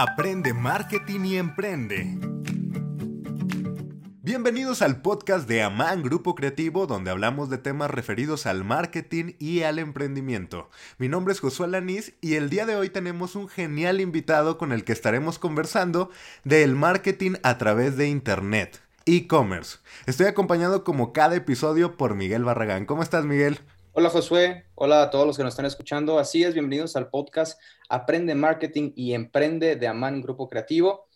Aprende marketing y emprende. Bienvenidos al podcast de Amán Grupo Creativo, donde hablamos de temas referidos al marketing y al emprendimiento. Mi nombre es Josué Lanís y el día de hoy tenemos un genial invitado con el que estaremos conversando del marketing a través de Internet, e-commerce. Estoy acompañado como cada episodio por Miguel Barragán. ¿Cómo estás, Miguel? Hola Josué, hola a todos los que nos están escuchando. Así es, bienvenidos al podcast Aprende Marketing y Emprende de Amán Grupo Creativo.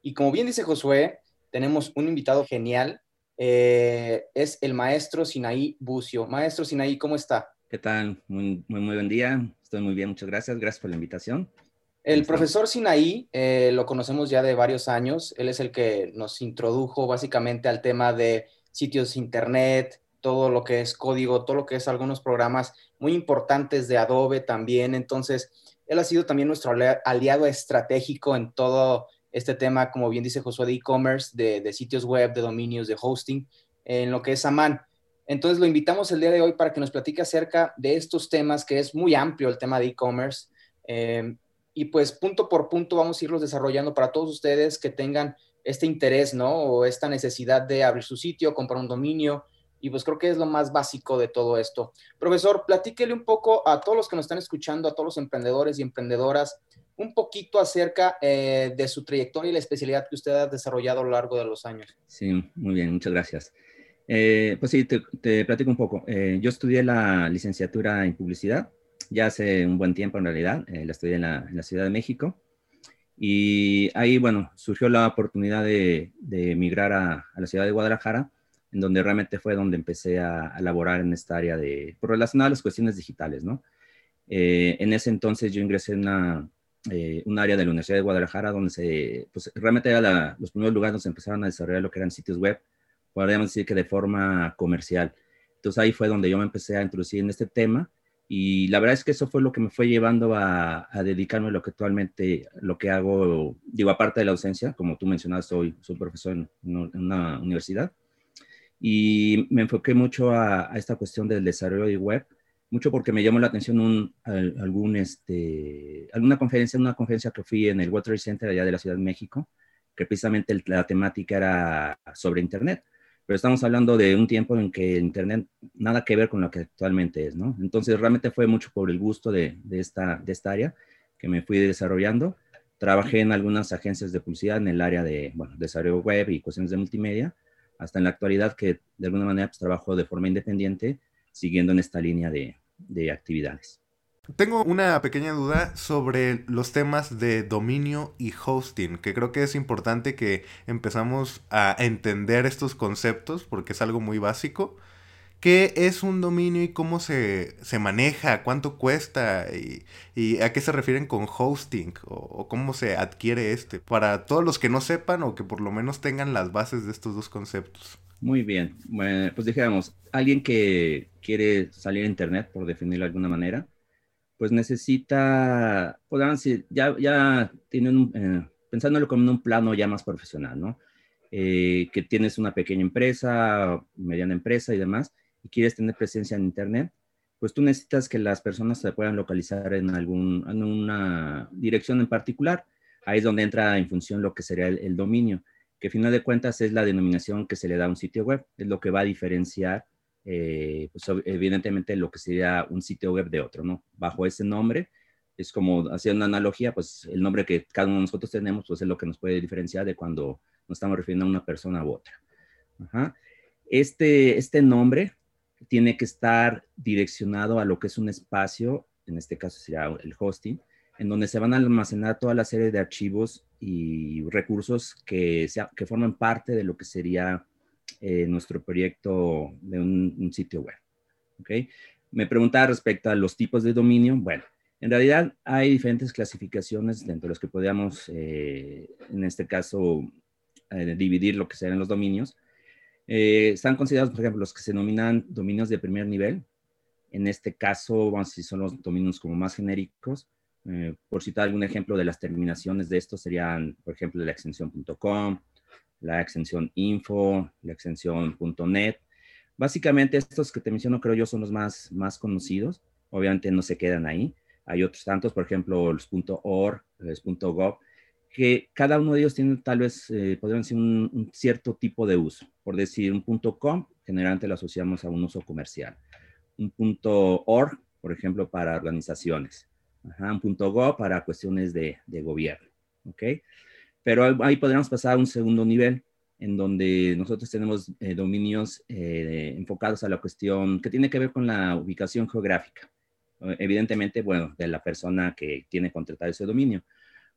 Y como bien dice Josué, tenemos un invitado genial. Eh, es el maestro Sinaí Bucio. Maestro Sinaí, ¿cómo está? ¿Qué tal? Muy, muy, muy buen día. Estoy muy bien, muchas gracias. Gracias por la invitación. El profesor Sinaí eh, lo conocemos ya de varios años. Él es el que nos introdujo básicamente al tema de sitios internet, todo lo que es código, todo lo que es algunos programas muy importantes de Adobe también. Entonces, él ha sido también nuestro aliado estratégico en todo este tema, como bien dice Josué, de e-commerce, de, sitios web, de dominios, de hosting, en lo que es Aman. Entonces, lo invitamos el día de hoy para que nos platique acerca de estos temas, que es muy amplio el tema de e-commerce. Eh, y pues punto por punto vamos a irlos desarrollando para todos ustedes que tengan este interés, ¿no? O esta necesidad de abrir su sitio, comprar un dominio, y pues creo que es lo más básico de todo esto. Profesor, platíquele un poco a todos los que nos están escuchando, a todos los emprendedores y emprendedoras, un poquito acerca eh, de su trayectoria y la especialidad que usted ha desarrollado a lo largo de los años. Sí, muy bien, muchas gracias. Eh, pues sí, te, platico un poco. Eh, yo estudié la licenciatura en publicidad, ya hace un buen tiempo en realidad, la estudié en la, Ciudad de México. Y ahí, bueno, surgió la oportunidad de, emigrar a la ciudad de Guadalajara en donde realmente fue donde empecé a, elaborar en esta área de, pues, relacionada a las cuestiones digitales, ¿no? Eh, en ese entonces yo ingresé en una, eh, un área de la Universidad de Guadalajara donde se, pues realmente era los primeros lugares donde se empezaron a desarrollar lo que eran sitios web, podríamos decir que de forma comercial. Entonces ahí fue donde yo me empecé a introducir en este tema y la verdad es que eso fue lo que me fue llevando a, dedicarme a lo que actualmente, lo que hago, digo, aparte de la ausencia, como tú mencionabas, soy, soy profesor en una universidad y me enfoqué mucho a, esta cuestión del desarrollo de web, mucho porque me llamó la atención un, algún, este, alguna conferencia, una conferencia que fui en el Water Center allá de la Ciudad de México, que precisamente la temática era sobre Internet. Pero estamos hablando de un tiempo en que Internet nada que ver con lo que actualmente es, ¿no? Entonces realmente fue mucho por el gusto de, de esta, de esta área que me fui desarrollando. Trabajé en algunas agencias de publicidad en el área de, bueno, desarrollo web y cuestiones de multimedia hasta en la actualidad que de alguna manera pues, trabajo de forma independiente siguiendo en esta línea de, de actividades. Tengo una pequeña duda sobre los temas de dominio y hosting, que creo que es importante que empezamos a entender estos conceptos porque es algo muy básico. ¿Qué es un dominio y cómo se, maneja? ¿Cuánto cuesta? Y, a qué se refieren con hosting? O, cómo se adquiere este? Para todos los que no sepan o que por lo menos tengan las bases de estos dos conceptos. Muy bien. Bueno, pues dijéramos, alguien que quiere salir a Internet, por definirlo de alguna manera, pues necesita, podrán decir, ya, ya tienen, eh, pensándolo como en un plano ya más profesional, ¿no? Eh, que tienes una pequeña empresa, mediana empresa y demás, y quieres tener presencia en Internet, pues tú necesitas que las personas se puedan localizar en, algún, en una dirección en particular. Ahí es donde entra en función lo que sería el, dominio, que a final de cuentas es la denominación que se le da a un sitio web, es lo que va a diferenciar, eh, pues evidentemente lo que sería un sitio web de otro, ¿no? Bajo ese nombre, es como hacer una analogía, pues el nombre que cada uno de nosotros tenemos, pues es lo que nos puede diferenciar de cuando nos estamos refiriendo a una persona u otra. Este, este nombre tiene que estar direccionado a lo que es un espacio, en este caso sería el hosting, en donde se van a almacenar toda la serie de archivos y recursos que, que forman parte de lo que sería eh, nuestro proyecto de un, sitio web. ¿okay? Me preguntaba respecto a los tipos de dominio. Bueno, en realidad hay diferentes clasificaciones dentro de los que podríamos, eh, en este caso, eh, dividir lo que serían los dominios. Eh, están considerados, por ejemplo, los que se denominan dominios de primer nivel. En este caso, decir, son los dominios como más genéricos. Eh, por citar algún ejemplo de las terminaciones de estos, serían, por ejemplo, la extensión .com, la extensión info, la extensión .net. Básicamente, estos que te menciono, creo yo, son los más, más conocidos. Obviamente no se quedan ahí. Hay otros tantos, por ejemplo, los .org, los .gov, que cada uno de ellos tiene tal vez, eh, podrían ser un, cierto tipo de uso. Por decir, un punto .com, generalmente lo asociamos a un uso comercial. Un punto .org, por ejemplo, para organizaciones. un punto .go para cuestiones de, gobierno. ¿ok? Pero ahí podríamos pasar a un segundo nivel, en donde nosotros tenemos eh, dominios eh, enfocados a la cuestión que tiene que ver con la ubicación geográfica. Evidentemente, bueno, de la persona que tiene contratado ese dominio.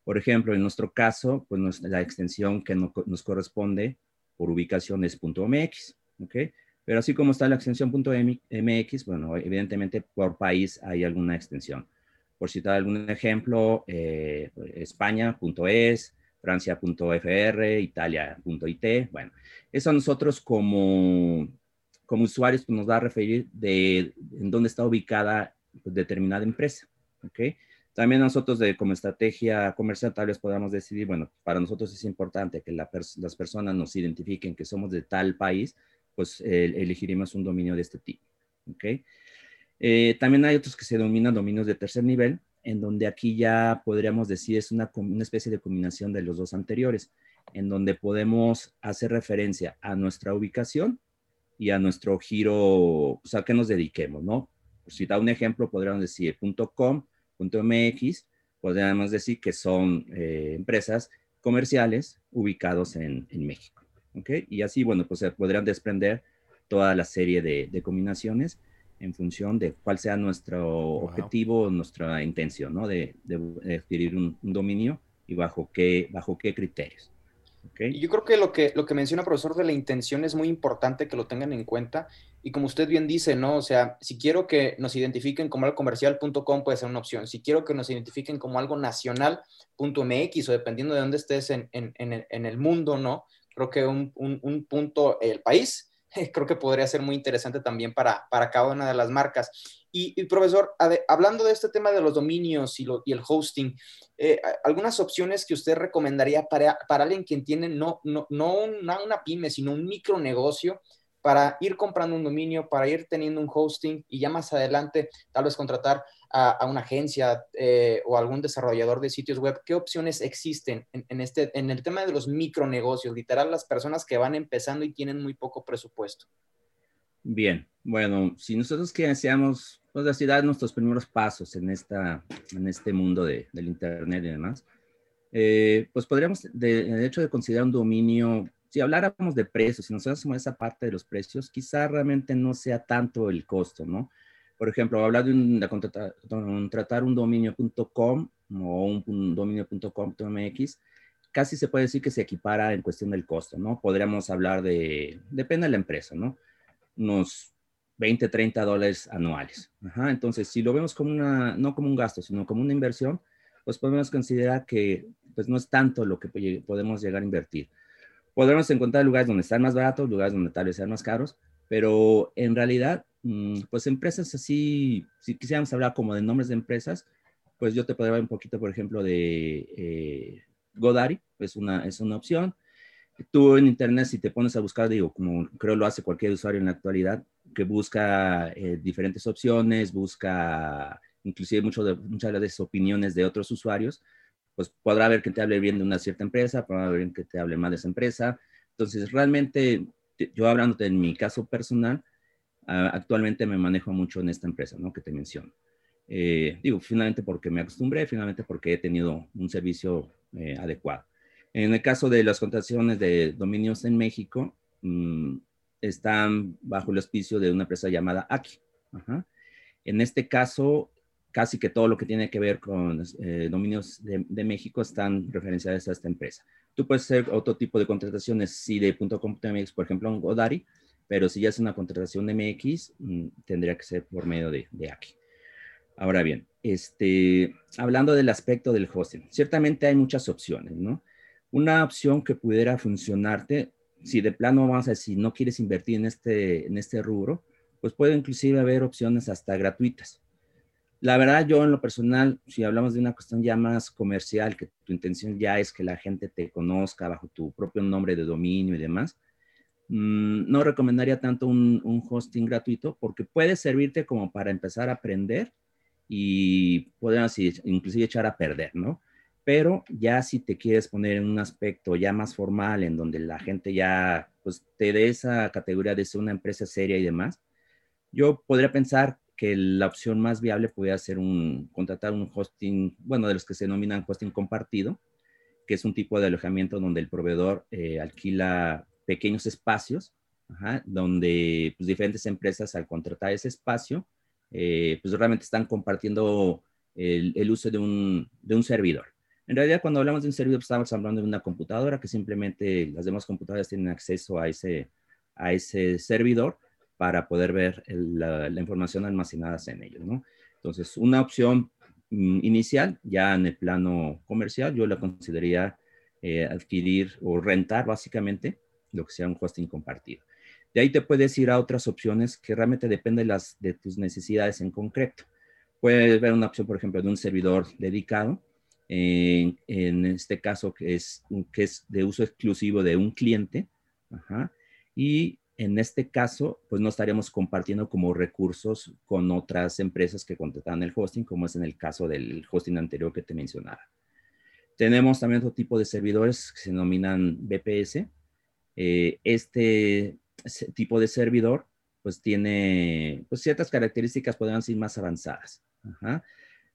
Por ejemplo, en nuestro caso, pues la extensión que nos corresponde por ubicación es .mx, ¿ok? Pero así como está la extensión .mx, bueno, evidentemente por país hay alguna extensión. Por citar algún ejemplo, eh, España.es, Francia.fr, Italia.it, bueno, eso a nosotros como, como usuarios pues, nos va a referir de en dónde está ubicada pues, determinada empresa, ¿ok? También nosotros de, como estrategia comercial tal vez podamos decidir, bueno, para nosotros es importante que las personas nos identifiquen que somos de tal país, pues elegiremos un dominio de este tipo. ¿ok? Eh, también hay otros que se denominan dominios de tercer nivel, en donde aquí ya podríamos decir es una, una especie de combinación de los dos anteriores, en donde podemos hacer referencia a nuestra ubicación y a nuestro giro, o sea, a qué nos dediquemos, ¿no? si da un ejemplo, podríamos decir .com .mx, podríamos decir que son eh, empresas comerciales ubicados en, México. ¿okay? Y así, bueno, pues se podrían desprender toda la serie de, combinaciones en función de cuál sea nuestro objetivo, nuestra intención, ¿no? De, adquirir un, un, dominio y bajo qué, bajo qué criterios. Yo creo que lo, que lo que menciona profesor de la intención es muy importante que lo tengan en cuenta. Y como usted bien dice, ¿no? O sea, si quiero que nos identifiquen como algo comercial.com puede ser una opción. Si quiero que nos identifiquen como algo nacional.mx o dependiendo de dónde estés en, en, en, el mundo, ¿no? Creo que un, un, un punto, el país, creo que podría ser muy interesante también para, para cada una de las marcas. Y, profesor, hablando de este tema de los dominios y, el hosting, eh, algunas opciones que usted recomendaría para, para alguien que tiene no, no, no una, una, pyme, sino un micronegocio para ir comprando un dominio, para ir teniendo un hosting y ya más adelante tal vez contratar a, una agencia eh, o algún desarrollador de sitios web, ¿qué opciones existen en, este, en el tema de los micronegocios? Literal, las personas que van empezando y tienen muy poco presupuesto. Bien, bueno, si nosotros que deseamos pues así dar nuestros primeros pasos en, esta, en este mundo de, del Internet y demás, eh, pues podríamos, de, hecho de considerar un dominio, si habláramos de precios, si nos hacemos esa parte de los precios, quizá realmente no sea tanto el costo, ¿no? Por ejemplo, hablar de, un, de contratar, un dominio.com o un, dominio.com.mx, casi se puede decir que se equipara en cuestión del costo, ¿no? Podríamos hablar de, depende de la empresa, ¿no? Unos 20, 30 dólares anuales. entonces, si lo vemos como una, no como un gasto, sino como una inversión, pues podemos considerar que pues no es tanto lo que podemos llegar a invertir. Podremos encontrar lugares donde están más baratos, lugares donde tal vez sean más caros, pero en realidad, mm, pues empresas así, si quisiéramos hablar como de nombres de empresas, pues yo te podría hablar un poquito, por ejemplo, de eh, Godari, es una, es una opción. Tú en Internet, si te pones a buscar, digo, como creo lo hace cualquier usuario en la actualidad, que busca eh, diferentes opciones, busca inclusive mucho de, muchas de las opiniones de otros usuarios, pues podrá ver que te hable bien de una cierta empresa, podrá ver que te hable mal de esa empresa. Entonces, realmente, yo hablando de mi caso personal, ah, actualmente me manejo mucho en esta empresa, ¿no? Que te menciono. Eh, digo, finalmente porque me acostumbré, finalmente porque he tenido un servicio eh, adecuado. En el caso de las contrataciones de dominios en México, mmm, están bajo el auspicio de una empresa llamada Aki. En este caso, casi que todo lo que tiene que ver con eh, dominios de, México están referenciados a esta empresa. Tú puedes hacer otro tipo de contrataciones, sí, de .com.mx, por ejemplo, en Godari, pero si ya es una contratación de MX, mm, tendría que ser por medio de, de Aki. Ahora bien, este, hablando del aspecto del hosting, ciertamente hay muchas opciones, ¿no? Una opción que pudiera funcionarte si de plano vamos a decir, no quieres invertir en este, en este rubro, pues puede inclusive haber opciones hasta gratuitas. La verdad, yo en lo personal, si hablamos de una cuestión ya más comercial, que tu intención ya es que la gente te conozca bajo tu propio nombre de dominio y demás, mm, no recomendaría tanto un, un, hosting gratuito porque puede servirte como para empezar a aprender y podemos inclusive echar a perder, ¿no? Pero ya si te quieres poner en un aspecto ya más formal, en donde la gente ya pues, te dé esa categoría de ser una empresa seria y demás, yo podría pensar que la opción más viable podría ser contratar un hosting, bueno, de los que se denominan hosting compartido, que es un tipo de alojamiento donde el proveedor eh, alquila pequeños espacios, donde pues, diferentes empresas al contratar ese espacio, eh, pues realmente están compartiendo el, uso de un servidor. En realidad, cuando hablamos de un servidor, pues, estamos hablando de una computadora que simplemente las demás computadoras tienen acceso a ese, a ese servidor para poder ver la, información almacenada en ellos, ¿no? Entonces, una opción mm, inicial, ya en el plano comercial, yo la consideraría eh, adquirir o rentar básicamente lo que sea un hosting compartido. De ahí te puedes ir a otras opciones que realmente dependen de, las, de tus necesidades en concreto. Puedes ver una opción, por ejemplo, de un servidor dedicado, en, este caso que es, que es de uso exclusivo de un cliente, y en este caso, pues no estaríamos compartiendo como recursos con otras empresas que contratan el hosting, como es en el caso del hosting anterior que te mencionaba. Tenemos también otro tipo de servidores que se denominan BPS. Eh, este tipo de servidor, pues tiene pues, ciertas características, podrían ser más avanzadas. Ajá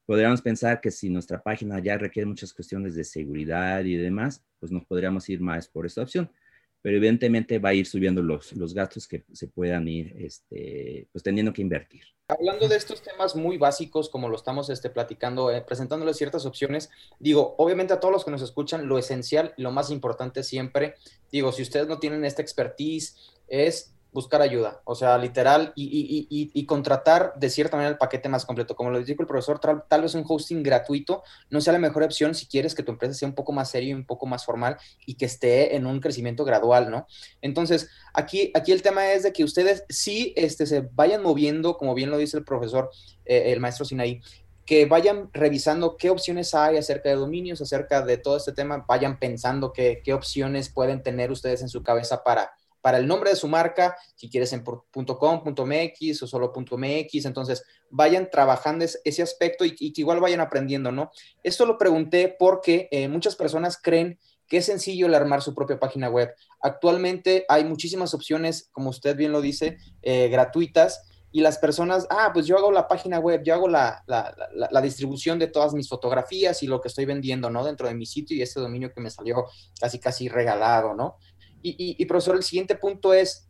podríamos pensar que si nuestra página ya requiere muchas cuestiones de seguridad y demás, pues nos podríamos ir más por esta opción. Pero evidentemente va a ir subiendo los, los gastos que se puedan ir este, pues teniendo que invertir. Hablando de estos temas muy básicos, como lo estamos este, platicando, eh, presentándoles ciertas opciones, digo, obviamente a todos los que nos escuchan, lo esencial, lo más importante siempre, digo, si ustedes no tienen esta expertise, es buscar ayuda, o sea, literal, y, contratar de cierta manera el paquete más completo. Como lo dijo el profesor, tal, vez un hosting gratuito no sea la mejor opción si quieres que tu empresa sea un poco más serio y un poco más formal y que esté en un crecimiento gradual, ¿no? Entonces, aquí, aquí el tema es de que ustedes sí este, se vayan moviendo, como bien lo dice el profesor, eh, el maestro Sinaí, que vayan revisando qué opciones hay acerca de dominios, acerca de todo este tema, vayan pensando qué, qué opciones pueden tener ustedes en su cabeza para para el nombre de su marca, si quieres en .com, o solo .mx, entonces vayan trabajando ese aspecto y, que igual vayan aprendiendo, ¿no? Esto lo pregunté porque eh, muchas personas creen que es sencillo el armar su propia página web. Actualmente hay muchísimas opciones, como usted bien lo dice, eh, gratuitas, y las personas, ah, pues yo hago la página web, yo hago la, la, distribución de todas mis fotografías y lo que estoy vendiendo, ¿no? Dentro de mi sitio y este dominio que me salió casi, casi regalado, ¿no? Y, profesor, el siguiente punto es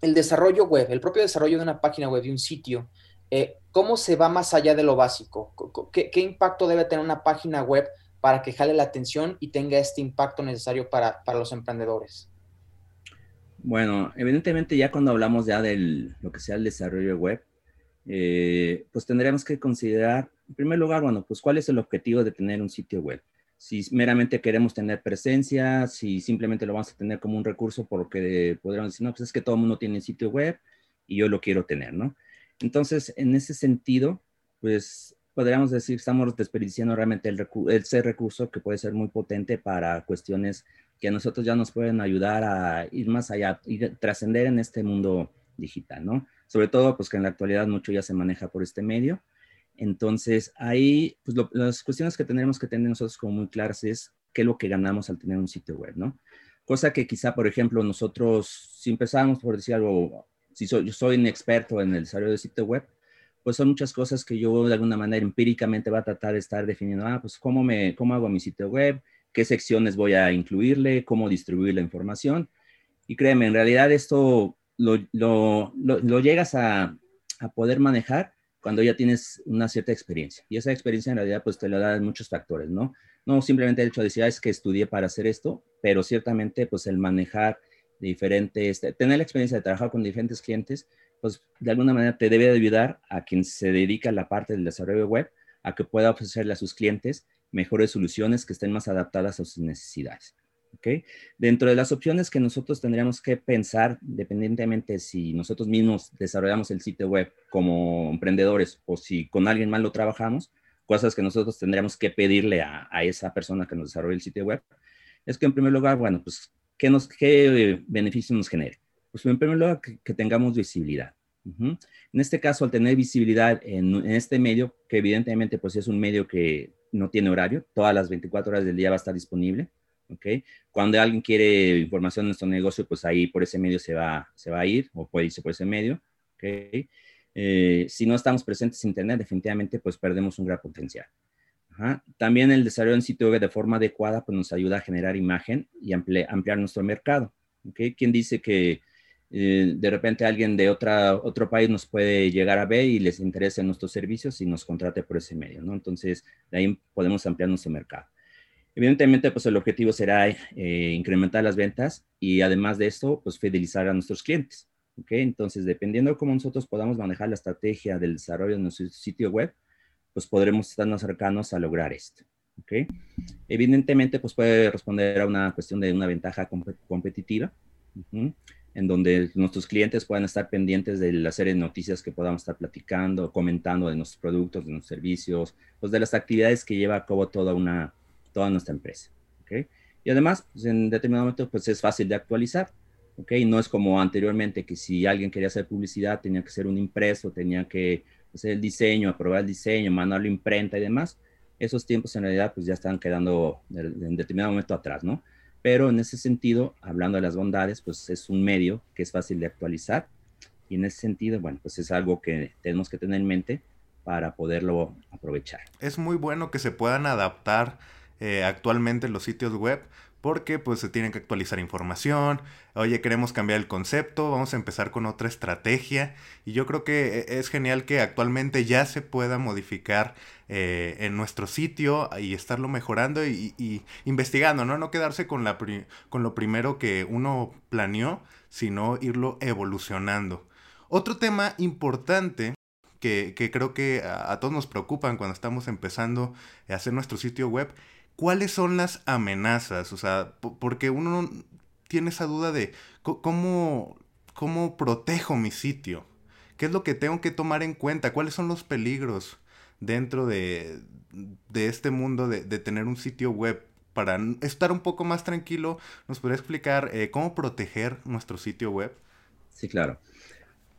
el desarrollo web, el propio desarrollo de una página web, de un sitio. Eh, ¿Cómo se va más allá de lo básico? ¿Qué, impacto debe tener una página web para que jale la atención y tenga este impacto necesario para, los emprendedores? Bueno, evidentemente ya cuando hablamos ya de lo que sea el desarrollo web, eh, pues tendríamos que considerar, en primer lugar, bueno, pues cuál es el objetivo de tener un sitio web si meramente queremos tener presencia, si simplemente lo vamos a tener como un recurso porque podríamos decir, no, pues es que todo el mundo tiene sitio web y yo lo quiero tener, ¿no? Entonces, en ese sentido, pues podríamos decir estamos desperdiciando realmente el ese recurso que puede ser muy potente para cuestiones que a nosotros ya nos pueden ayudar a ir más allá y trascender en este mundo digital, ¿no? Sobre todo, pues que en la actualidad mucho ya se maneja por este medio entonces, ahí, pues las cuestiones que tendremos que tener nosotros como muy claras es qué es lo que ganamos al tener un sitio web, ¿no? Cosa que quizá, por ejemplo, nosotros, si empezamos por decir algo, si soy, yo soy un experto en el desarrollo de sitio web, pues son muchas cosas que yo de alguna manera empíricamente va a tratar de estar definiendo, ah, pues cómo, me, cómo hago mi sitio web, qué secciones voy a incluirle, cómo distribuir la información. Y créeme, en realidad esto lo, lo, lo, llegas a, a, poder manejar cuando ya tienes una cierta experiencia. Y esa experiencia en realidad pues te la dan muchos factores, ¿no? No simplemente el hecho de decir, ah, es que estudié para hacer esto, pero ciertamente pues el manejar diferentes, tener la experiencia de trabajar con diferentes clientes, pues de alguna manera te debe ayudar a quien se dedica a la parte del desarrollo web a que pueda ofrecerle a sus clientes mejores soluciones que estén más adaptadas a sus necesidades. ¿Okay? Dentro de las opciones que nosotros tendríamos que pensar, dependientemente si nosotros mismos desarrollamos el sitio web como emprendedores o si con alguien más lo trabajamos, cosas que nosotros tendríamos que pedirle a, esa persona que nos desarrolle el sitio web, es que en primer lugar, bueno, pues, ¿qué, nos, qué beneficio nos genere? Pues en primer lugar, que, tengamos visibilidad. En este caso, al tener visibilidad en, en, este medio, que evidentemente pues es un medio que no tiene horario, todas las 24 horas del día va a estar disponible. Cuando alguien quiere información de nuestro negocio, pues ahí por ese medio se va, se va a ir o puede irse por ese medio. Eh, si no estamos presentes en Internet, definitivamente pues perdemos un gran potencial. También el desarrollo en sitio web de forma adecuada pues nos ayuda a generar imagen y ampliar nuestro mercado. ¿Quién dice que eh, de repente alguien de otra, otro país nos puede llegar a ver y les interesa nuestros servicios y nos contrate por ese medio, ¿no? Entonces, de ahí podemos ampliar nuestro mercado. Evidentemente, pues el objetivo será eh, incrementar las ventas y además de esto, pues fidelizar a nuestros clientes. ¿ok? Entonces, dependiendo de cómo nosotros podamos manejar la estrategia del desarrollo de nuestro sitio web, pues podremos estarnos cercanos a lograr esto. ¿ok? Evidentemente, pues puede responder a una cuestión de una ventaja competitiva, en donde nuestros clientes puedan estar pendientes de la serie de noticias que podamos estar platicando, comentando de nuestros productos, de nuestros servicios, pues de las actividades que lleva a cabo toda una toda nuestra empresa. ¿okay? Y además, pues en determinado momento, pues es fácil de actualizar. ¿okay? No es como anteriormente que si alguien quería hacer publicidad tenía que hacer un impreso, tenía que hacer el diseño, aprobar el diseño, mandarlo a imprenta y demás. Esos tiempos en realidad pues ya están quedando en determinado momento atrás, ¿no? Pero en ese sentido, hablando de las bondades, pues es un medio que es fácil de actualizar y en ese sentido, bueno, pues es algo que tenemos que tener en mente para poderlo aprovechar. Es muy bueno que se puedan adaptar eh, actualmente los sitios web porque pues se tienen que actualizar información, oye, queremos cambiar el concepto, vamos a empezar con otra estrategia y yo creo que e, es genial que actualmente ya se pueda modificar eh, en nuestro sitio y estarlo mejorando y, investigando, ¿no? No quedarse con, la con lo primero que uno planeó, sino irlo evolucionando. Otro tema importante que, creo que a, a, todos nos preocupan cuando estamos empezando a hacer nuestro sitio web ¿cuáles son las amenazas? O sea, porque uno tiene esa duda de cómo, cómo protejo mi sitio. ¿Qué es lo que tengo que tomar en cuenta? ¿Cuáles son los peligros dentro de, este mundo de, tener un sitio web? Para estar un poco más tranquilo, ¿nos podría explicar eh, cómo proteger nuestro sitio web? Sí, claro.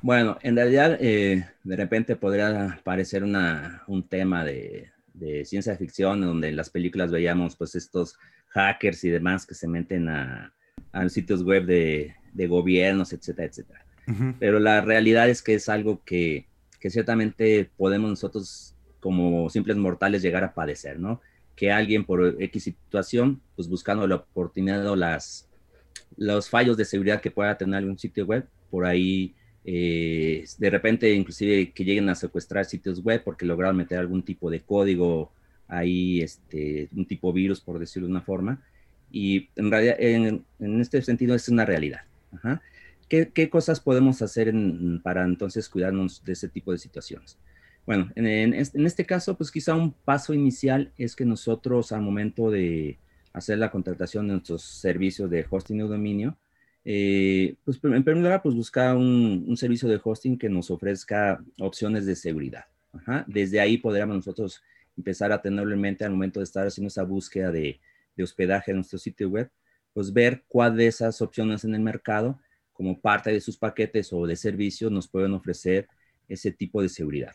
Bueno, en realidad, eh, de repente podría parecer una, un tema de, de ciencia ficción, donde en las películas veíamos pues estos hackers y demás que se meten a, a sitios web de, de, gobiernos, etcétera, etcétera. Pero la realidad es que es algo que, que, ciertamente podemos nosotros como simples mortales llegar a padecer, ¿no? Que alguien por X situación, pues buscando la oportunidad o las, los fallos de seguridad que pueda tener algún sitio web, por ahí eh, de repente inclusive que lleguen a secuestrar sitios web porque lograron meter algún tipo de código ahí, este, un tipo virus, por decirlo de una forma. Y en realidad, en, este sentido, es una realidad. ¿Qué, cosas podemos hacer para entonces cuidarnos de ese tipo de situaciones? Bueno, en, este caso, pues quizá un paso inicial es que nosotros al momento de hacer la contratación de nuestros servicios de hosting o dominio, eh, pues en primer lugar, pues buscar un, servicio de hosting que nos ofrezca opciones de seguridad. Desde ahí podríamos nosotros empezar a tenerlo en mente al momento de estar haciendo esa búsqueda de, hospedaje en nuestro sitio web, pues ver cuál de esas opciones en el mercado, como parte de sus paquetes o de servicios, nos pueden ofrecer ese tipo de seguridad.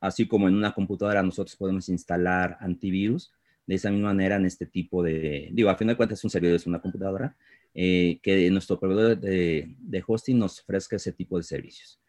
Así como en una computadora nosotros podemos instalar antivirus, de esa misma manera en este tipo de, digo, a fin de cuentas es un servidor, es una computadora, eh, que nuestro proveedor de, hosting nos ofrezca ese tipo de servicios.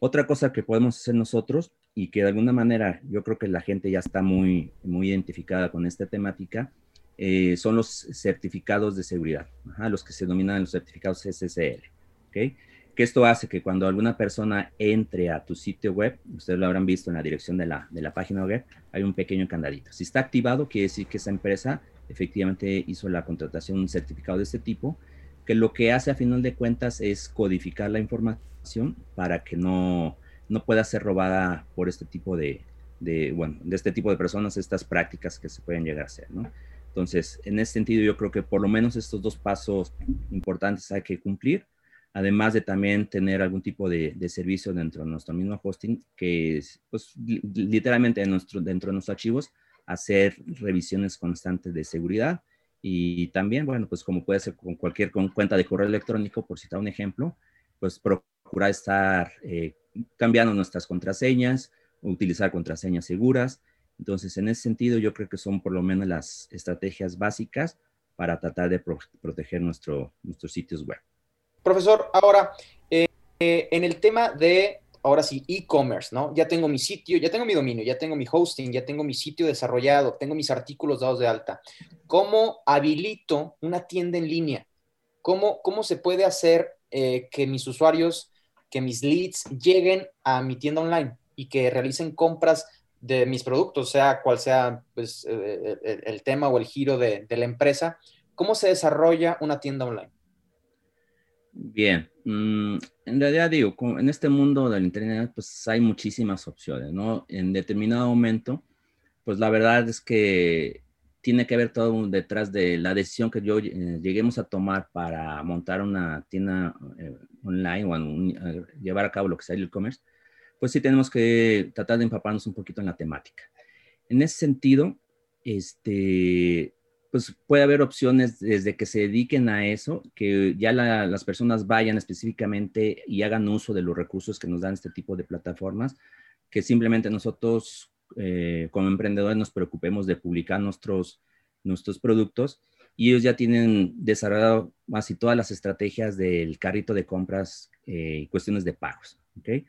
Otra cosa que podemos hacer nosotros y que de alguna manera yo creo que la gente ya está muy, muy identificada con esta temática, eh, son los certificados de seguridad, los que se denominan los certificados SSL. ¿okay? Que esto hace que cuando alguna persona entre a tu sitio web, ustedes lo habrán visto en la dirección de la, de la página web, hay un pequeño candadito. Si está activado, quiere decir que esa empresa efectivamente hizo la contratación de un certificado de este tipo que lo que hace a final de cuentas es codificar la información para que no, no pueda ser robada por este tipo de, de, bueno, de este tipo de personas, estas prácticas que se pueden llegar a hacer, ¿no? Entonces, en ese sentido, yo creo que por lo menos estos dos pasos importantes hay que cumplir, además de también tener algún tipo de, servicio dentro de nuestro mismo hosting, que es, pues, literalmente nuestro, dentro de nuestros archivos, hacer revisiones constantes de seguridad, y también, bueno, pues como puede ser con cualquier cuenta de correo electrónico, por citar un ejemplo, pues procurar estar eh, cambiando nuestras contraseñas, utilizar contraseñas seguras Entonces, en ese sentido, yo creo que son por lo menos las estrategias básicas para tratar de proteger nuestro, nuestros sitios web. Profesor, ahora, eh, eh, en el tema de, ahora sí, e-commerce, ¿no? Ya tengo mi sitio, ya tengo mi dominio, ya tengo mi hosting, ya tengo mi sitio desarrollado, tengo mis artículos dados de alta. ¿Cómo habilito una tienda en línea? ¿Cómo, cómo se puede hacer eh, que mis usuarios, que mis leads lleguen a mi tienda online y que realicen compras de mis productos, sea cual sea pues, el, tema o el giro de la empresa? ¿Cómo se desarrolla una tienda online? Bien, mm, en realidad digo, en este mundo del Internet, pues hay muchísimas opciones, ¿no? En determinado momento, pues la verdad es que tiene que haber todo detrás de la decisión que yo eh, lleguemos a tomar para montar una tienda eh, online o llevar a cabo lo que sea el e-commerce, pues sí tenemos que tratar de empaparnos un poquito en la temática. En ese sentido, este, pues puede haber opciones desde que se dediquen a eso, que ya las personas vayan específicamente y hagan uso de los recursos que nos dan este tipo de plataformas, que simplemente nosotros eh, como emprendedores nos preocupemos de publicar nuestros, nuestros productos y ellos ya tienen desarrollado casi todas las estrategias del carrito de compras eh, y cuestiones de pagos. ¿okay?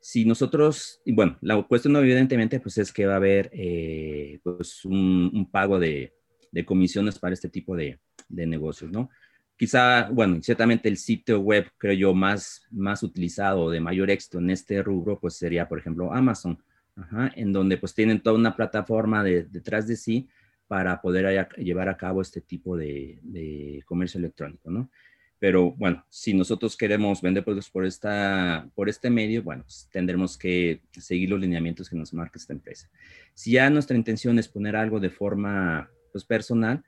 Si nosotros, bueno, la cuestión evidentemente pues es que va a haber eh, pues un pago de, de comisiones para este tipo de, negocios, ¿no? Quizá, bueno, ciertamente el sitio web, creo yo, más, más utilizado de mayor éxito en este rubro, pues sería, por ejemplo, Amazon, en donde pues tienen toda una plataforma detrás de sí para poder llevar a cabo este tipo de, comercio electrónico, ¿no? Pero bueno, si nosotros queremos vender productos por, esta, por este medio, bueno, pues, tendremos que seguir los lineamientos que nos marca esta empresa. Si ya nuestra intención es poner algo de forma pues, personal.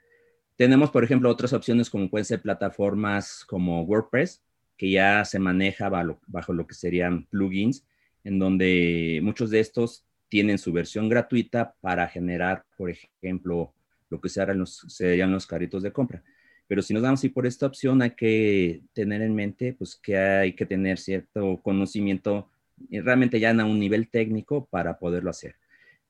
Tenemos, por ejemplo, otras opciones como pueden ser plataformas como WordPress, que ya se maneja bajo, lo que serían plugins, en donde muchos de estos tienen su versión gratuita para generar, por ejemplo, lo que serían los carritos de compra. Pero si nos damos y por esta opción, hay que tener en mente pues, que hay que tener cierto conocimiento eh, realmente ya a un nivel técnico para poderlo hacer.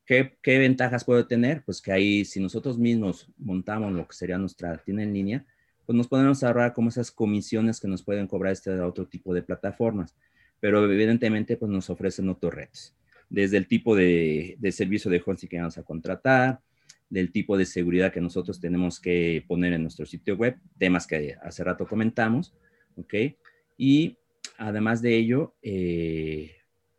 ¿Qué, ventajas puede tener? Pues que ahí si nosotros mismos montamos lo que sería nuestra tienda en línea, pues nos podemos ahorrar como esas comisiones que nos pueden cobrar este otro tipo de plataformas. Pero evidentemente pues nos ofrecen otros retos. Desde el tipo de, servicio de hosting que vamos a contratar, del tipo de seguridad que nosotros tenemos que poner en nuestro sitio web, temas que hace rato comentamos, ¿ok? Y además de ello, eh,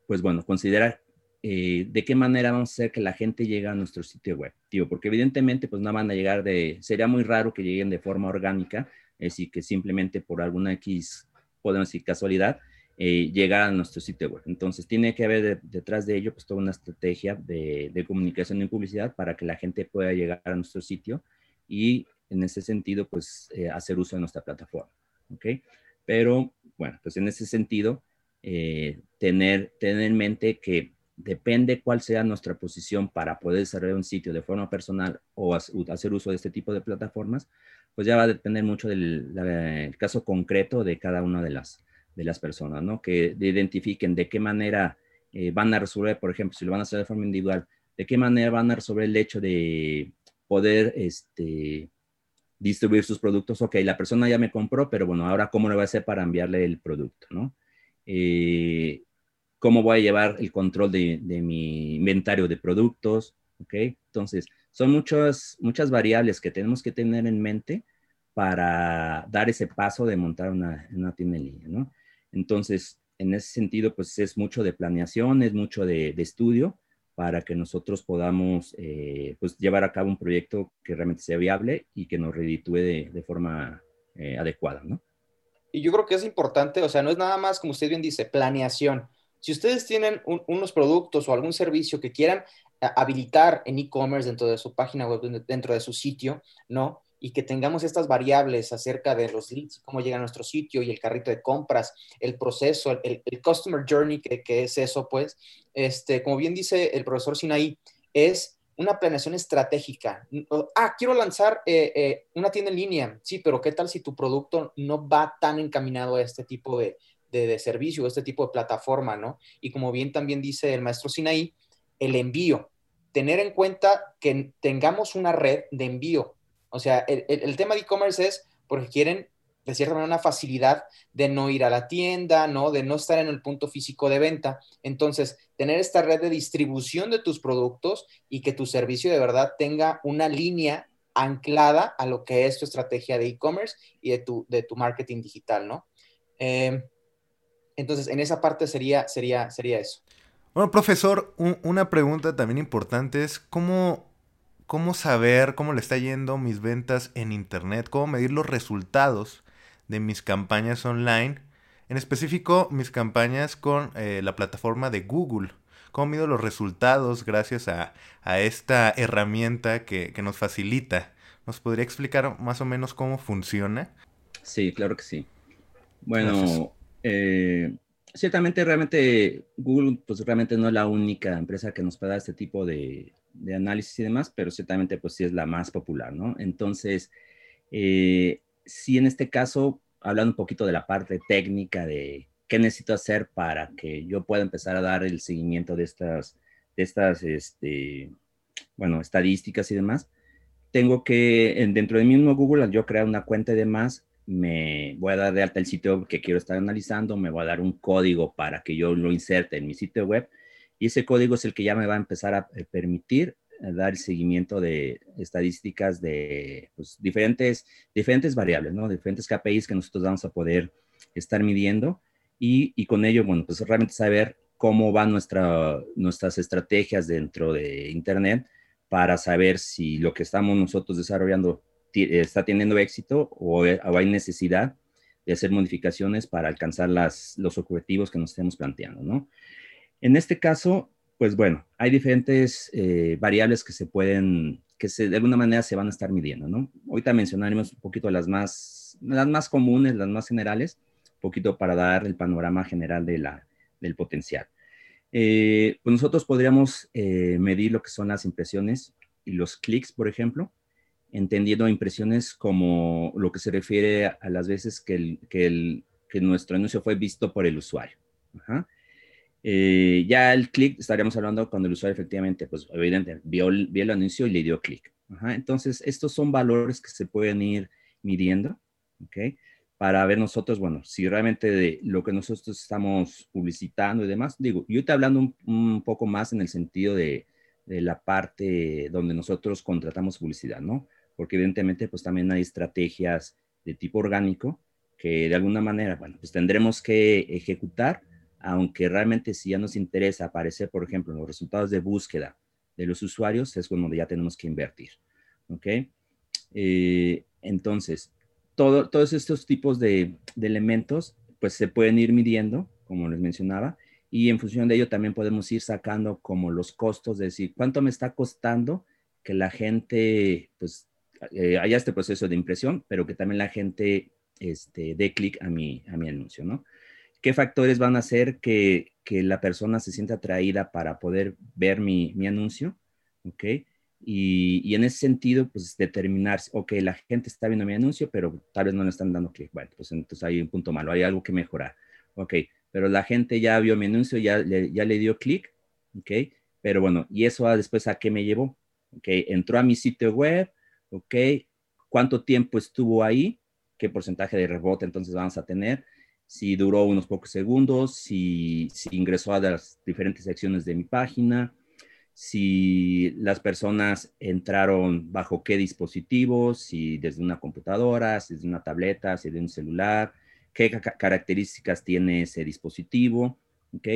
pues bueno, considerar eh, de qué manera vamos a hacer que la gente llegue a nuestro sitio web, tío, porque evidentemente pues no van a llegar de, sería muy raro que lleguen de forma orgánica, es decir, que simplemente por alguna X, podemos decir casualidad, eh, llegar a nuestro sitio web. Entonces tiene que haber detrás de ello pues toda una estrategia de, comunicación y publicidad para que la gente pueda llegar a nuestro sitio y en ese sentido pues eh, hacer uso de nuestra plataforma, ¿ok? Pero bueno, pues en ese sentido, tener, tener en mente que depende cuál sea nuestra posición para poder desarrollar un sitio de forma personal o hacer uso de este tipo de plataformas, pues ya va a depender mucho del caso concreto de cada una de las, de las personas, ¿no? Que identifiquen de qué manera eh, van a resolver, por ejemplo, si lo van a hacer de forma individual, de qué manera van a resolver el hecho de poder este, distribuir sus productos. Ok, la persona ya me compró, pero bueno, ahora cómo le va a hacer para enviarle el producto, ¿no? Eh, cómo voy a llevar el control de, mi inventario de productos, ¿ok? Entonces, son muchas, muchas variables que tenemos que tener en mente para dar ese paso de montar una, una tienda en línea, ¿no? Entonces, en ese sentido, pues es mucho de planeación, es mucho de, estudio para que nosotros podamos eh, pues llevar a cabo un proyecto que realmente sea viable y que nos reditúe de, forma eh, adecuada, ¿no? Y yo creo que es importante, o sea, no es nada más, como usted bien dice, planeación. Si ustedes tienen unos productos o algún servicio que quieran eh, habilitar en e-commerce dentro de su página web, dentro de su sitio, ¿no? Y que tengamos estas variables acerca de los leads, cómo llega a nuestro sitio y el carrito de compras, el proceso, el, customer journey, que, es eso, pues, este, como bien dice el profesor Sinaí, es una planeación estratégica. Ah, quiero lanzar eh, eh, una tienda en línea. Sí, pero ¿qué tal si tu producto no va tan encaminado a este tipo de, de, servicio, este tipo de plataforma, ¿no? Y como bien también dice el maestro Sinaí, el envío. tener en cuenta que tengamos una red de envío. O sea, el, tema de e-commerce es porque quieren, de cierta manera, una facilidad de no ir a la tienda, ¿no? De no estar en el punto físico de venta. Entonces, tener esta red de distribución de tus productos y que tu servicio de verdad tenga una línea anclada a lo que es tu estrategia de e-commerce y de tu, de tu marketing digital, ¿no? Eh, entonces, en esa parte sería, sería, sería eso. Bueno, profesor, una pregunta también importante es cómo, cómo saber cómo le está yendo mis ventas en Internet, cómo medir los resultados de mis campañas online, en específico mis campañas con eh, la plataforma de Google. ¿Cómo mido los resultados gracias a, esta herramienta que, nos facilita? ¿Nos podría explicar más o menos cómo funciona? Sí, claro que sí. Bueno, eh, ciertamente, realmente Google, pues realmente no es la única empresa que nos puede dar este tipo de, análisis y demás, pero ciertamente, pues sí es la más popular, ¿no? Entonces, eh, en este caso, hablando un poquito de la parte técnica de qué necesito hacer para que yo pueda empezar a dar el seguimiento de estas, de estas, este, bueno, estadísticas y demás, tengo que, dentro de mismo Google, yo crear una cuenta y demás, me voy a dar de alta el sitio que quiero estar analizando, me voy a dar un código para que yo lo inserte en mi sitio web y ese código es el que ya me va a empezar a eh, permitir eh, dar seguimiento de estadísticas de pues, diferentes, diferentes variables, ¿no? Diferentes KPIs que nosotros vamos a poder estar midiendo y, y con ello, bueno, pues realmente saber cómo van nuestra, nuestras estrategias dentro de Internet para saber si lo que estamos nosotros desarrollando está teniendo éxito o, hay necesidad de hacer modificaciones para alcanzar los objetivos que nos estemos planteando, ¿no? En este caso, pues bueno, hay diferentes eh, variables que se pueden, que se, de alguna manera se van a estar midiendo, ¿no? Ahorita mencionaremos un poquito las más, las más comunes, las más generales, un poquito para dar el panorama general del potencial. Eh, pues nosotros podríamos eh, medir lo que son las impresiones y los clics, por ejemplo entendiendo impresiones como lo que se refiere a, las veces que, el, que, el, que, nuestro anuncio fue visto por el usuario. Eh, ya el clic, estaríamos hablando cuando el usuario efectivamente, pues evidentemente, vio, vio el anuncio y le dio clic. Entonces, estos son valores que se pueden ir midiendo, ¿ok? Para ver nosotros, bueno, si realmente de lo que nosotros estamos publicitando y demás, digo, yo estoy hablando un, un poco más en el sentido de, de la parte donde nosotros contratamos publicidad, ¿no? Porque evidentemente pues también hay estrategias de tipo orgánico que de alguna manera, bueno, pues tendremos que ejecutar, aunque realmente si ya nos interesa aparecer, por ejemplo, en los resultados de búsqueda de los usuarios, es cuando ya tenemos que invertir, ¿ok? Eh, entonces, todo, todos estos tipos de, de elementos, pues se pueden ir midiendo, como les mencionaba, y en función de ello también podemos ir sacando como los costos, de decir, cuánto me está costando que la gente pues eh, haya este proceso de impresión, pero que también la gente este, dé clic a mi, a mi anuncio, ¿no? ¿Qué factores van a hacer que, que la persona se sienta atraída para poder ver mi, mi anuncio? ¿Ok? Y, y, en ese sentido, pues determinar, ok, la gente está viendo mi anuncio, pero tal vez no le están dando clic. Bueno, pues entonces hay un punto malo, hay algo que mejorar. Ok, pero la gente ya vio mi anuncio, ya le, ya le dio clic, ok, pero bueno, ¿y eso después a qué me llevó? Ok, entró a mi sitio web, ¿ok? ¿Cuánto tiempo estuvo ahí? ¿Qué porcentaje de rebote entonces vamos a tener? Si duró unos pocos segundos, si, ingresó a las diferentes secciones de mi página, si las personas entraron bajo qué dispositivos, si desde una computadora, si desde una tableta, si de un celular, qué características tiene ese dispositivo, ¿ok?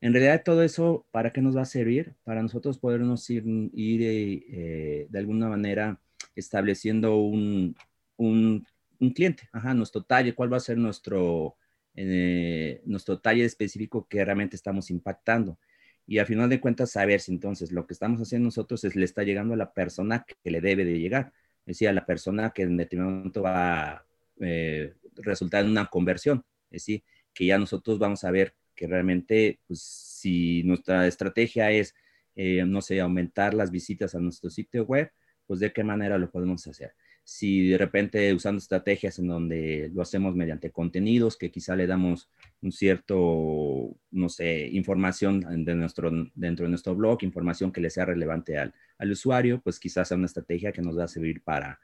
En realidad todo eso, ¿para qué nos va a servir? Para nosotros podernos ir, ir eh, de alguna manera estableciendo un, un, cliente, ajá, nuestro talle, cuál va a ser nuestro, eh, nuestro talle específico que realmente estamos impactando. Y al final de cuentas, saber si entonces lo que estamos haciendo nosotros es le está llegando a la persona que le debe de llegar. Es decir, a la persona que en determinado momento va a eh, resultar en una conversión. Es decir, que ya nosotros vamos a ver que realmente, pues, si nuestra estrategia es, eh, no sé, aumentar las visitas a nuestro sitio web, pues de qué manera lo podemos hacer. si de repente usando estrategias en donde lo hacemos mediante contenidos que quizá le damos un cierto, no sé, información de nuestro, dentro de nuestro blog, información que le sea relevante al, al usuario, pues quizás sea una estrategia que nos va a servir para,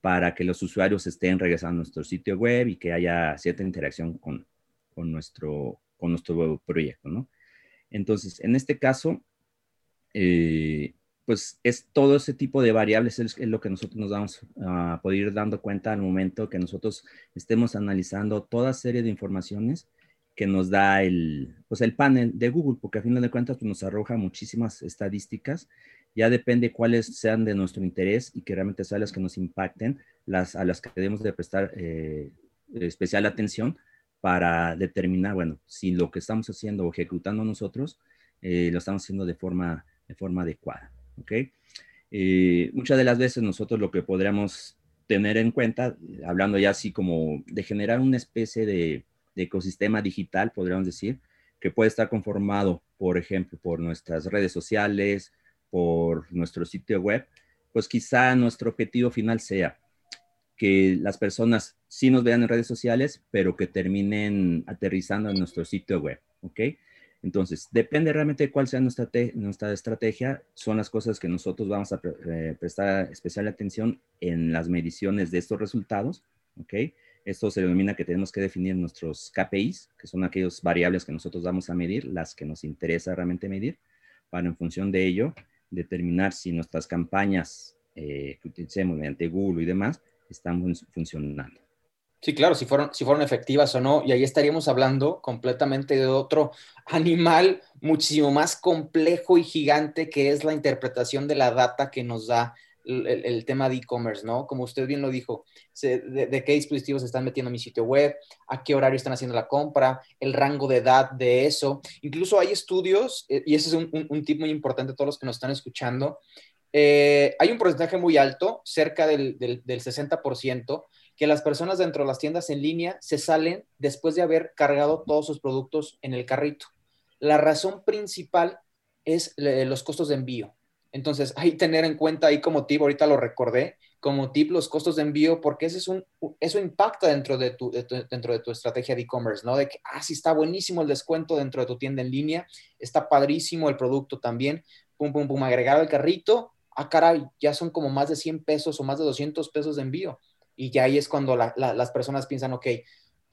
para que los usuarios estén regresando a nuestro sitio web y que haya cierta interacción con, con, nuestro, con nuestro proyecto, ¿no? Entonces, en este caso, eh, pues es todo ese tipo de variables es, lo que nosotros nos vamos a poder ir dando cuenta al momento que nosotros estemos analizando toda serie de informaciones que nos da el, pues el panel de Google, porque a fin de cuentas pues nos arroja muchísimas estadísticas. Ya depende cuáles sean de nuestro interés y que realmente sean las que nos impacten, las a las que debemos de prestar eh, especial atención para determinar, bueno, si lo que estamos haciendo o ejecutando nosotros eh, lo estamos haciendo de forma, de forma adecuada. ¿Ok? Eh, muchas de las veces nosotros lo que podríamos tener en cuenta, hablando ya así como de generar una especie de, ecosistema digital, podríamos decir, que puede estar conformado, por ejemplo, por nuestras redes sociales, por nuestro sitio web, pues quizá nuestro objetivo final sea que las personas sí nos vean en redes sociales, pero que terminen aterrizando en nuestro sitio web, ¿ok? Entonces, depende realmente de cuál sea nuestra, nuestra estrategia, son las cosas que nosotros vamos a eh, prestar especial atención en las mediciones de estos resultados, ¿ok? Esto se denomina que tenemos que definir nuestros KPIs, que son aquellas variables que nosotros vamos a medir, las que nos interesa realmente medir, para en función de ello determinar si nuestras campañas eh, que utilicemos mediante Google y demás están funcionando. Sí, claro, si fueron, si fueron efectivas o no, y ahí estaríamos hablando completamente de otro animal muchísimo más complejo y gigante que es la interpretación de la data que nos da el, tema de e-commerce, ¿no? Como usted bien lo dijo, de, qué dispositivos se están metiendo en mi sitio web, a qué horario están haciendo la compra, el rango de edad de eso. Incluso hay estudios, eh, y ese es un, tip muy importante a todos los que nos están escuchando, eh, hay un porcentaje muy alto, cerca del, del, del 60%, que las personas dentro de las tiendas en línea se salen después de haber cargado todos sus productos en el carrito. La razón principal es los costos de envío. Entonces, hay que tener en cuenta ahí como tip, ahorita lo recordé, como tip los costos de envío, porque ese es un, eso impacta dentro de tu, dentro de tu estrategia de e-commerce, ¿no? De que, ah, sí está buenísimo el descuento dentro de tu tienda en línea, está padrísimo el producto también, pum, pum, pum, agregar al carrito, ah, caray, ya son como más de 100 pesos o más de 200 pesos de envío. Y ya ahí es cuando las personas piensan, ok,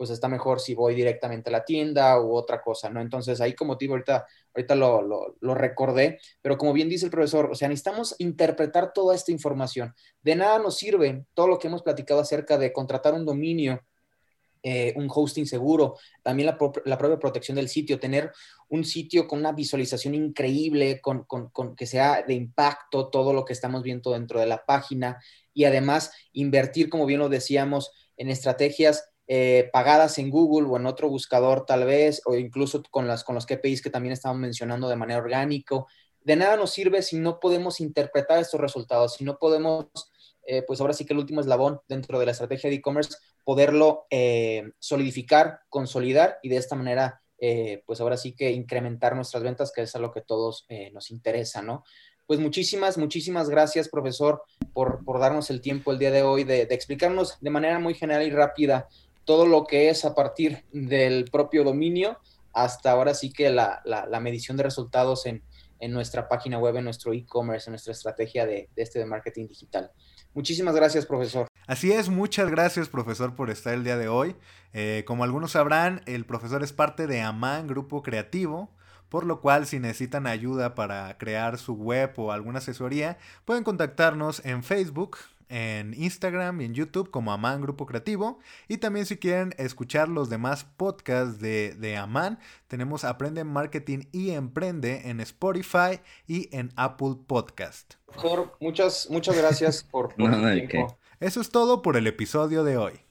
pues está mejor si voy directamente a la tienda u otra cosa, ¿no? Entonces ahí como te digo, ahorita, ahorita lo, lo, recordé, pero como bien dice el profesor, o sea, necesitamos interpretar toda esta información. De nada nos sirve todo lo que hemos platicado acerca de contratar un dominio, eh, un hosting seguro, también la, la, propia protección del sitio, tener un sitio con una visualización increíble, con, con, con, que sea de impacto todo lo que estamos viendo dentro de la página, y además invertir, como bien lo decíamos, en estrategias eh, pagadas en Google o en otro buscador tal vez, o incluso con, las, con los KPIs que también estamos mencionando de manera orgánica. De nada nos sirve si no podemos interpretar estos resultados, si no podemos, eh, pues ahora sí que el último eslabón dentro de la estrategia de e-commerce, poderlo eh, solidificar, consolidar y de esta manera, pues ahora sí que incrementar nuestras ventas, que es a lo que todos nos interesa, ¿no? Pues muchísimas, muchísimas gracias, profesor, por, darnos el tiempo el día de hoy de, explicarnos de manera muy general y rápida todo lo que es a partir del propio dominio hasta ahora sí que la, medición de resultados en, nuestra página web, en nuestro e-commerce, en nuestra estrategia de, este de marketing digital. Muchísimas gracias, profesor. Así es, muchas gracias, profesor, por estar el día de hoy. Eh, como algunos sabrán, el profesor es parte de AMAN, Grupo Creativo, por lo cual si necesitan ayuda para crear su web o alguna asesoría, pueden contactarnos en Facebook, en Instagram y en YouTube como Aman Grupo Creativo. Y también si quieren escuchar los demás podcasts de, de Aman, tenemos Aprende Marketing y Emprende en Spotify y en Apple Podcast. muchas, muchas gracias por, por tiempo. Eso es todo por el episodio de hoy.